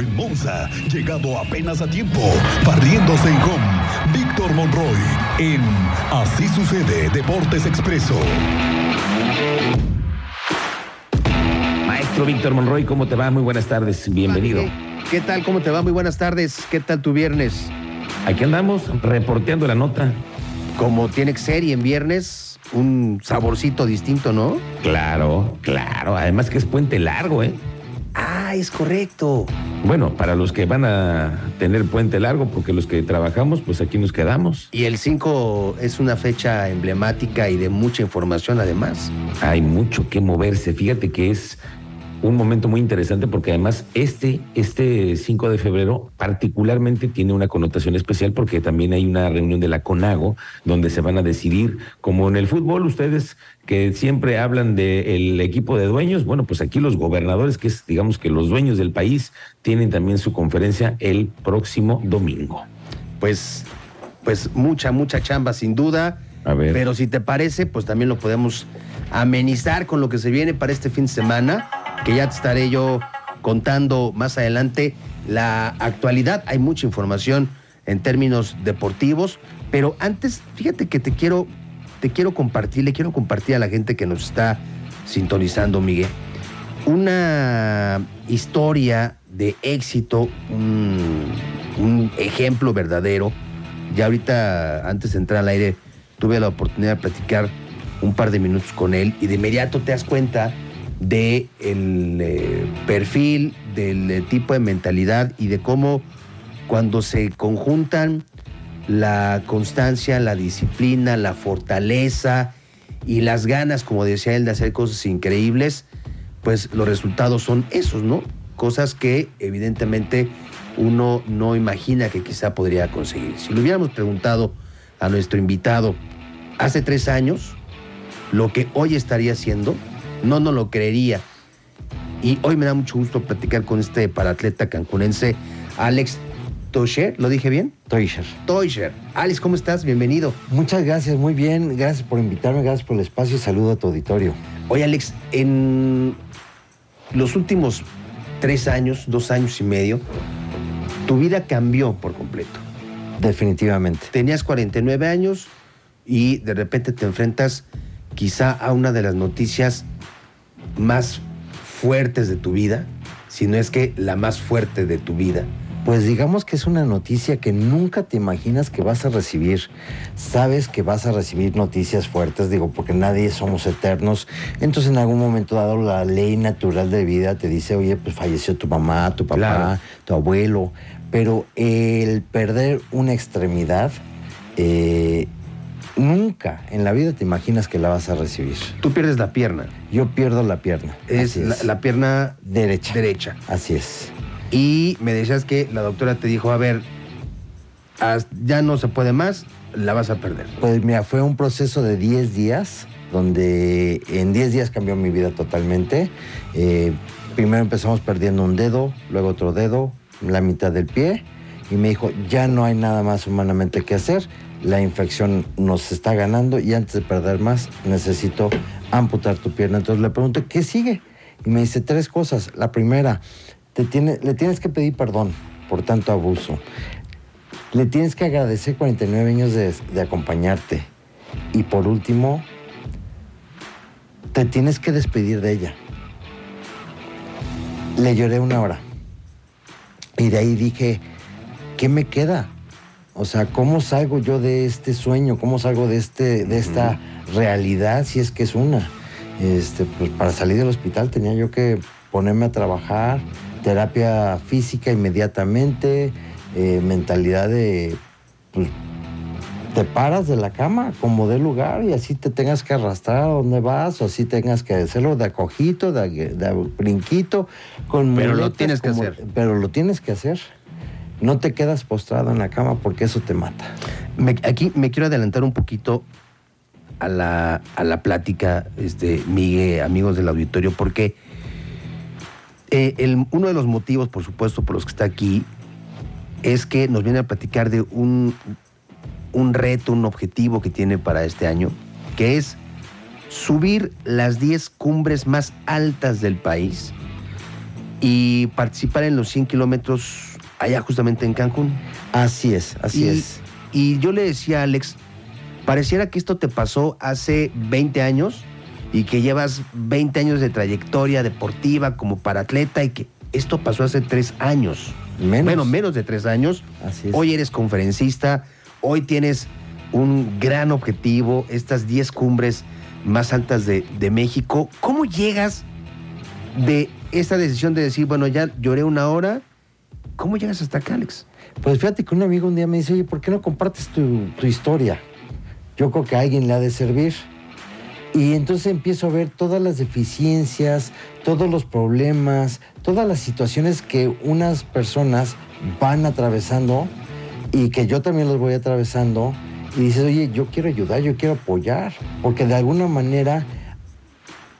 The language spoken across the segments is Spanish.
En Monza, llegado apenas a tiempo, barriéndose en home, Víctor Monroy en Así sucede Deportes Expreso. Maestro Víctor Monroy, ¿cómo te va? Muy buenas tardes, bienvenido. ¿Qué tal? ¿Cómo te va? Muy buenas tardes. ¿Qué tal tu viernes? Aquí andamos reporteando la nota. Como tiene que ser y en viernes, un saborcito distinto, ¿no? Claro, claro. Además que es puente largo, ¿eh? Ah, es correcto. Bueno, para los que van a tener puente largo, porque los que trabajamos, pues aquí nos quedamos. Y el 5 es una fecha emblemática y de mucha información además. Hay mucho que moverse. Fíjate que es un momento muy interesante porque además este, este 5 de febrero particularmente tiene una connotación especial porque también hay una reunión de la CONAGO donde se van a decidir, como en el fútbol, ustedes que siempre hablan del equipo de dueños, bueno, pues aquí los gobernadores, que es digamos que los dueños del país, tienen también su conferencia el próximo domingo. Pues, pues mucha, mucha chamba sin duda. A ver. Pero si te parece, pues también lo podemos amenizar con lo que se viene para este fin de semana que ya te estaré yo contando más adelante la actualidad. Hay mucha información en términos deportivos, pero antes, fíjate que te quiero, te quiero compartir, le quiero compartir a la gente que nos está sintonizando, Miguel, una historia de éxito, un, un ejemplo verdadero. Ya ahorita, antes de entrar al aire, tuve la oportunidad de platicar un par de minutos con él y de inmediato te das cuenta del de eh, perfil, del eh, tipo de mentalidad y de cómo cuando se conjuntan la constancia, la disciplina, la fortaleza y las ganas, como decía él, de hacer cosas increíbles, pues los resultados son esos, ¿no? Cosas que evidentemente uno no imagina que quizá podría conseguir. Si le hubiéramos preguntado a nuestro invitado hace tres años lo que hoy estaría haciendo, no nos lo creería. Y hoy me da mucho gusto platicar con este paratleta cancunense, Alex Toisher, ¿lo dije bien? Toisher. Toisher. Alex, ¿cómo estás? Bienvenido. Muchas gracias, muy bien. Gracias por invitarme, gracias por el espacio y saludo a tu auditorio. Oye, Alex, en los últimos tres años, dos años y medio, tu vida cambió por completo. Definitivamente. Tenías 49 años y de repente te enfrentas quizá a una de las noticias más fuertes de tu vida, si no es que la más fuerte de tu vida. Pues digamos que es una noticia que nunca te imaginas que vas a recibir. Sabes que vas a recibir noticias fuertes, digo, porque nadie somos eternos. Entonces en algún momento dado la ley natural de vida te dice, oye, pues falleció tu mamá, tu papá, tu abuelo. Pero el perder una extremidad eh, Nunca en la vida te imaginas que la vas a recibir. Tú pierdes la pierna. Yo pierdo la pierna. Es, La, pierna derecha. Derecha. Así es. Y me decías que la doctora te dijo, a ver, ya no se puede más, la vas a perder. Pues mira, fue un proceso de 10 días, donde en 10 días cambió mi vida totalmente. Eh, primero empezamos perdiendo un dedo, luego otro dedo, la mitad del pie, y me dijo, ya no hay nada más humanamente que hacer, la infección nos está ganando y antes de perder más necesito amputar tu pierna. Entonces le pregunto, ¿qué sigue? Y me dice tres cosas. La primera, te tiene, le tienes que pedir perdón por tanto abuso. Le tienes que agradecer 49 años de, de acompañarte. Y por último, te tienes que despedir de ella. Le lloré una hora. Y de ahí dije, ¿qué me queda? O sea, ¿cómo salgo yo de este sueño? ¿Cómo salgo de, este, de esta realidad si es que es una? Este, pues para salir del hospital tenía yo que ponerme a trabajar, terapia física inmediatamente, eh, mentalidad de, pues, te paras de la cama como de lugar y así te tengas que arrastrar a donde vas o así tengas que hacerlo de acojito, de, brinquito, con Pero lo tienes que hacer. Pero lo tienes que hacer no te quedas postrado en la cama porque eso te mata. aquí me quiero adelantar un poquito a la, a la plática, este, Miguel, amigos del auditorio, porque eh, uno de los motivos, por supuesto, por los que está aquí, es que nos viene a platicar de un, un reto, un objetivo que tiene para este año, que es subir las 10 cumbres más altas del país y participar en los 100 kilómetros allá justamente en Cancún. Así es, así y, es. Y yo le decía a Alex, pareciera que esto te pasó hace 20 años y que llevas 20 años de trayectoria deportiva como para atleta y que esto pasó hace tres años. Menos. Bueno, menos de tres años. Así es. Hoy eres conferencista, hoy tienes un gran objetivo, estas 10 cumbres más altas de, de México. ¿Cómo llegas de esta decisión de decir, bueno, ya lloré una hora? ¿Cómo llegas hasta acá, Alex? Pues fíjate que un amigo un día me dice, oye, ¿por qué no compartes tu, tu historia? Yo creo que a alguien le ha de servir. Y entonces empiezo a ver todas las deficiencias, todos los problemas, todas las situaciones que unas personas van atravesando y que yo también los voy atravesando. Y dices, oye, yo quiero ayudar, yo quiero apoyar, porque de alguna manera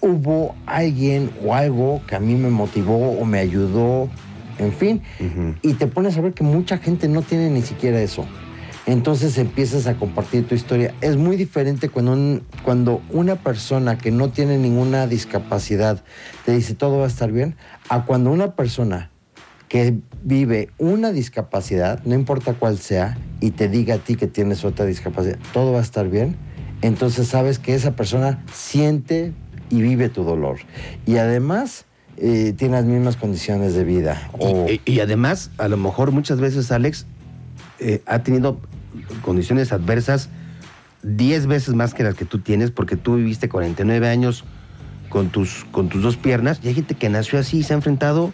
hubo alguien o algo que a mí me motivó o me ayudó, en fin. Y te pones a ver que mucha gente no tiene ni siquiera eso. Entonces empiezas a compartir tu historia. Es muy diferente cuando, un- cuando una persona que no tiene ninguna discapacidad te dice todo va a estar bien, a cuando una persona que vive una discapacidad, no importa cuál sea, y te diga a ti que tienes otra discapacidad, todo va a estar bien, entonces sabes que esa persona siente y vive tu dolor. Y además eh, tiene las mismas condiciones de vida. o- Y, y además, a lo mejor muchas veces Alex eh, ha tenido condiciones adversas 10 veces más que las que tú tienes, porque tú viviste 49 años con tus, con tus dos piernas, y hay gente que nació así y se ha enfrentado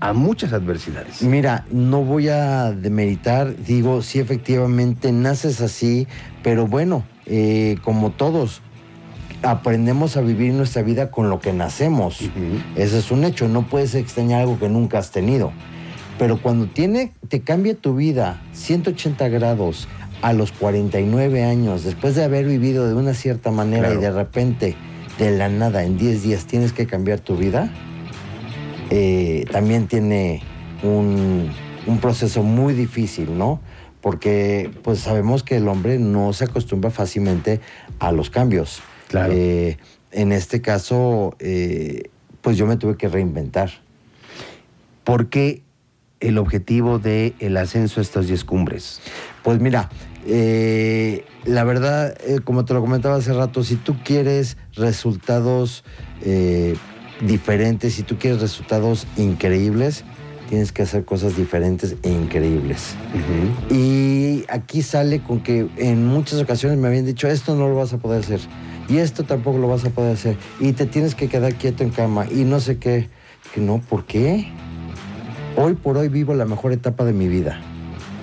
a muchas adversidades. Mira, no voy a demeritar, digo, sí efectivamente naces así, pero bueno, eh, como todos, aprendemos a vivir nuestra vida con lo que nacemos. Ese es un hecho, no puedes extrañar algo que nunca has tenido. Pero cuando tiene, te cambia tu vida 180 grados a los 49 años, después de haber vivido de una cierta manera Claro. y de repente, de la nada, en 10 días tienes que cambiar tu vida, eh, también tiene un, un proceso muy difícil, ¿no? Porque pues sabemos que el hombre no se acostumbra fácilmente a los cambios. Claro. Eh, en este caso, eh, pues yo me tuve que reinventar. ¿Por qué el objetivo del el ascenso a estas 10 cumbres? Pues mira, eh, la verdad, eh, como te lo comentaba hace rato, si tú quieres resultados eh, diferentes, si tú quieres resultados increíbles, tienes que hacer cosas diferentes e increíbles. Y aquí sale con que en muchas ocasiones me habían dicho, esto no lo vas a poder hacer, y esto tampoco lo vas a poder hacer, y te tienes que quedar quieto en cama, y no sé qué. No, ¿por qué? Hoy por hoy vivo la mejor etapa de mi vida.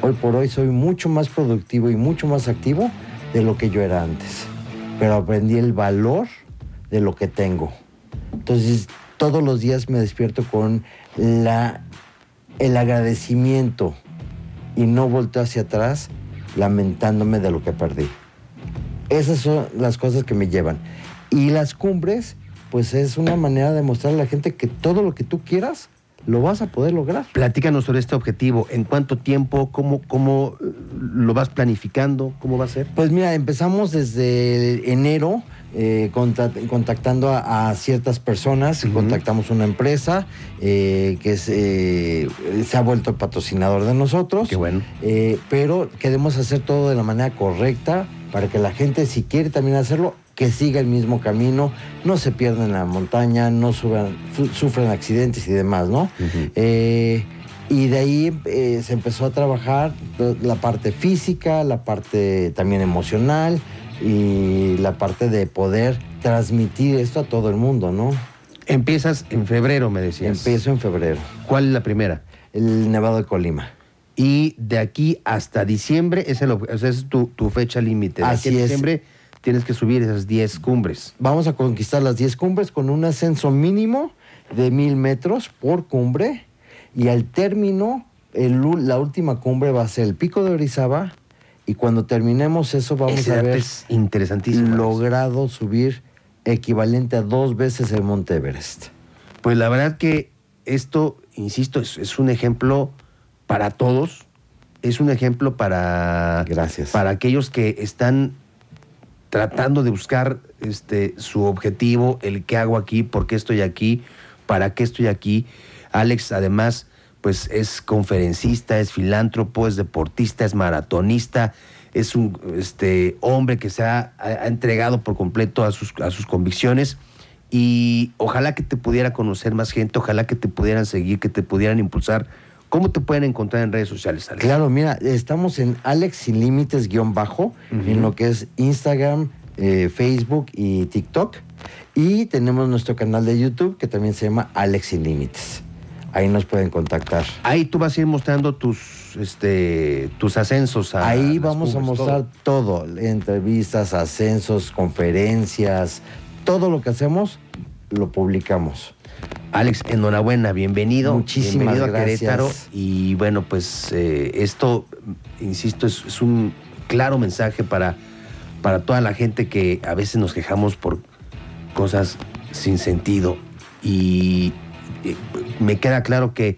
Hoy por hoy soy mucho más productivo y mucho más activo de lo que yo era antes. Pero aprendí el valor de lo que tengo. Entonces, todos los días me despierto con la, el agradecimiento y no volteo hacia atrás lamentándome de lo que perdí. Esas son las cosas que me llevan. Y las cumbres, pues es una manera de mostrarle a la gente que todo lo que tú quieras, lo vas a poder lograr. Platícanos sobre este objetivo. ¿En cuánto tiempo? ¿Cómo, cómo eh, lo vas planificando? ¿Cómo va a ser? Pues mira, empezamos desde enero eh, conta- contactando a, a ciertas personas, Ujú. contactamos una empresa eh, que es, eh, se ha vuelto patrocinador de nosotros. Qué bueno. Eh, pero queremos hacer todo de la manera correcta para que la gente, si quiere también hacerlo, que siga el mismo camino, no se pierdan en la montaña, no suban- su- sufran accidentes y demás, ¿no? Eh, y de ahí eh, se empezó a trabajar la parte física, la parte también emocional y la parte de poder transmitir esto a todo el mundo, ¿no? Empiezas en febrero, me decías. Empiezo en febrero, ¿Cuál es la primera? el Nevado de Colima. Y de aquí hasta diciembre es, el, ob- o sea, es tu, tu fecha límite. Así aquí es. diciembre tienes que subir esas 10 cumbres. Vamos a conquistar las 10 cumbres con un ascenso mínimo de mil metros por cumbre y al término, el la última cumbre va a ser el Pico de Orizaba y cuando terminemos eso vamos Ese a ver es interesantísimo. Logrado subir equivalente a dos veces el Monte Everest. Pues la verdad que esto, insisto, es, es un ejemplo para todos. Es un ejemplo para, Gracias. para aquellos que están tratando de buscar este, su objetivo, el qué hago aquí, por qué estoy aquí, para qué estoy aquí. Alex, además, pues es conferencista, es filántropo, es deportista, es maratonista, es un este, hombre que se ha, ha entregado por completo a sus, a sus convicciones y ojalá que te pudiera conocer más gente, ojalá que te pudieran seguir, que te pudieran impulsar. ¿Cómo te pueden encontrar en redes sociales, Alex? Claro, mira, estamos en Alex Sin Límites guion bajo, en lo que es Instagram, eh, Facebook y TikTok. Y tenemos nuestro canal de YouTube que también se llama Alex Sin Límites. Ahí nos pueden contactar. Ahí tú vas a ir mostrando tus, este, tus ascensos. A Ahí vamos a mostrar todo. todo. entrevistas, ascensos, conferencias, todo lo que hacemos lo publicamos. Alex, enhorabuena, bienvenido. Muchísimas bienvenido a gracias. Querétaro. Y bueno, pues eh, esto, insisto, es, es un claro mensaje para, para toda la gente que a veces nos quejamos por cosas sin sentido. Y eh, me queda claro que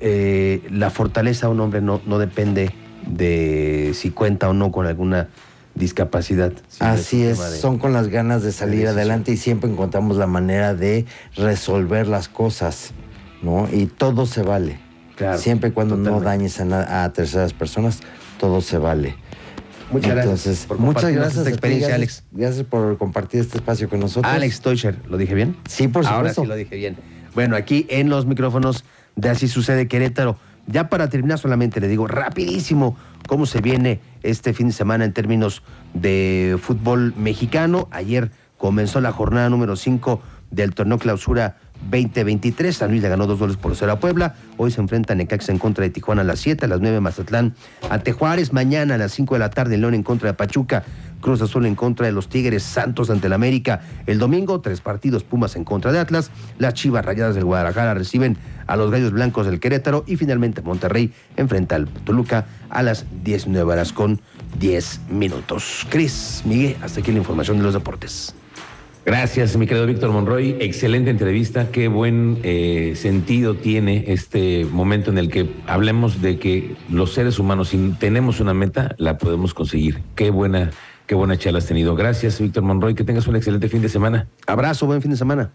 eh, la fortaleza de un hombre no, no depende de si cuenta o no con alguna discapacidad. Así es, de- son con las ganas de salir adelante y siempre encontramos la manera de resolver las cosas, ¿no? Y todo se vale. Claro, siempre y cuando no dañes a, terceras personas, todo se vale. Muchas gracias por muchas gracias esta a ti, experiencia, gracias- Alex. Gracias por compartir este espacio con nosotros. Alex Teucher, ¿lo dije bien? Sí, por Ahora supuesto. sí lo dije bien. Bueno, aquí en los micrófonos de Así Sucede Querétaro. Ya para terminar solamente le digo rapidísimo cómo se viene este fin de semana en términos de fútbol mexicano. Ayer comenzó la jornada número 5 del torneo clausura 2023. San Luis le ganó dos goles por cero a Puebla. Hoy se enfrentan Necaxa en contra de Tijuana a las 7, a las 9 Mazatlán ante Juárez. Mañana a las 5 de la tarde León en contra de Pachuca. Cruz Azul en contra de los Tigres, Santos ante el América. El domingo, tres partidos, Pumas en contra de Atlas. Las Chivas Rayadas del Guadalajara reciben a los Gallos Blancos del Querétaro. Y finalmente Monterrey enfrenta al Toluca a las 19 horas con 10 minutos. Cris, Miguel, hasta aquí la información de los deportes. Gracias, mi querido Víctor Monroy. Excelente entrevista. Qué buen eh, sentido tiene este momento en el que hablemos de que los seres humanos, si tenemos una meta, la podemos conseguir. Qué buena, qué buena charla has tenido. Gracias, Víctor Monroy. Que tengas un excelente fin de semana. Abrazo, buen fin de semana.